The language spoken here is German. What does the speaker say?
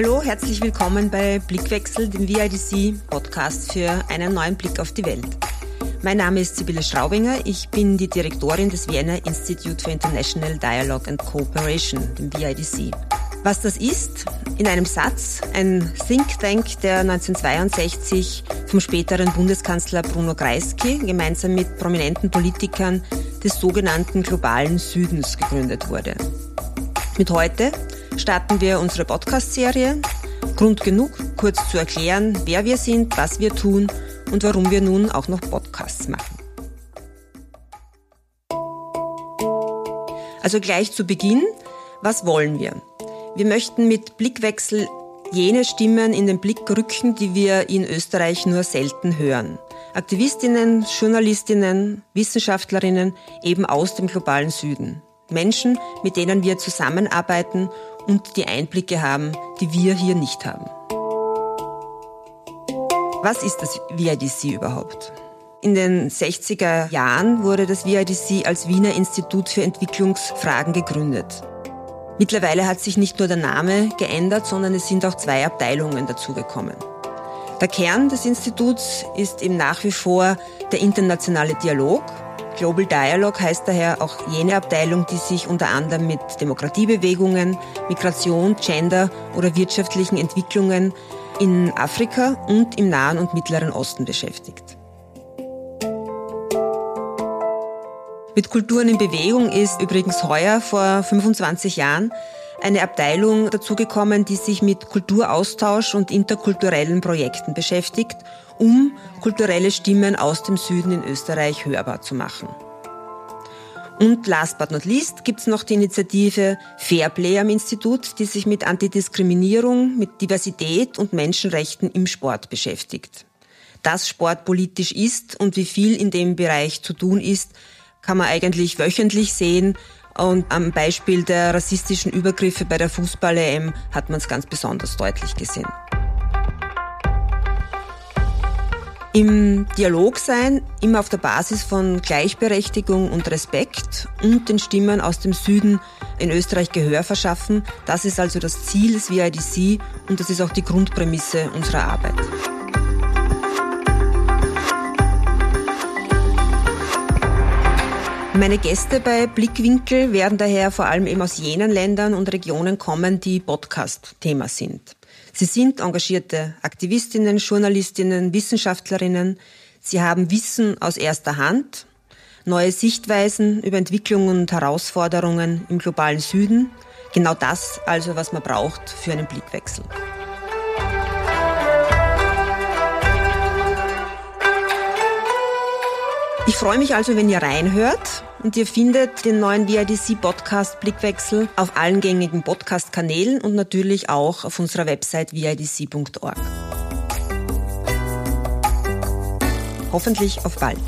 Hallo, herzlich willkommen bei Blickwechsel, dem VIDC-Podcast für einen neuen Blick auf die Welt. Mein Name ist Sibylle Straubinger, ich bin die Direktorin des Vienna Institute for International Dialogue and Cooperation, dem VIDC. Was das ist, in einem Satz, ein Think Tank, der 1962 vom späteren Bundeskanzler Bruno Kreisky gemeinsam mit prominenten Politikern des sogenannten globalen Südens gegründet wurde. Mit heute starten wir unsere Podcast-Serie. Grund genug, kurz zu erklären, wer wir sind, was wir tun und warum wir nun auch noch Podcasts machen. Also gleich zu Beginn, was wollen wir? Wir möchten mit Blickwechsel jene Stimmen in den Blick rücken, die wir in Österreich nur selten hören. Aktivistinnen, Journalistinnen, Wissenschaftlerinnen eben aus dem globalen Süden. Menschen, mit denen wir zusammenarbeiten und die Einblicke haben, die wir hier nicht haben. Was ist das VIDC überhaupt? In den 60er Jahren wurde das VIDC als Wiener Institut für Entwicklungsfragen gegründet. Mittlerweile hat sich nicht nur der Name geändert, sondern es sind auch zwei Abteilungen dazugekommen. Der Kern des Instituts ist eben nach wie vor der internationale Dialog, Global Dialogue heißt daher auch jene Abteilung, die sich unter anderem mit Demokratiebewegungen, Migration, Gender oder wirtschaftlichen Entwicklungen in Afrika und im Nahen und Mittleren Osten beschäftigt. Mit Kulturen in Bewegung ist übrigens heuer vor 25 Jahren eine Abteilung dazugekommen, die sich mit Kulturaustausch und interkulturellen Projekten beschäftigt, um kulturelle Stimmen aus dem Süden in Österreich hörbar zu machen. Und last but not least gibt es noch die Initiative Fairplay am Institut, die sich mit Antidiskriminierung, mit Diversität und Menschenrechten im Sport beschäftigt. Dass Sport politisch ist und wie viel in dem Bereich zu tun ist, kann man eigentlich wöchentlich sehen und am Beispiel der rassistischen Übergriffe bei der Fußball-EM hat man es ganz besonders deutlich gesehen. Im Dialog sein, immer auf der Basis von Gleichberechtigung und Respekt und den Stimmen aus dem Süden in Österreich Gehör verschaffen, das ist also das Ziel des VIDC und das ist auch die Grundprämisse unserer Arbeit. Meine Gäste bei Blickwinkel werden daher vor allem eben aus jenen Ländern und Regionen kommen, die Podcast-Thema sind. Sie sind engagierte Aktivistinnen, Journalistinnen, Wissenschaftlerinnen. Sie haben Wissen aus erster Hand, neue Sichtweisen über Entwicklungen und Herausforderungen im globalen Süden. Genau das also, was man braucht für einen Blickwechsel. Ich freue mich also, wenn ihr reinhört und ihr findet den neuen VIDC-Podcast Blickwechsel auf allen gängigen Podcast-Kanälen und natürlich auch auf unserer Website vidc.org. Hoffentlich auf bald.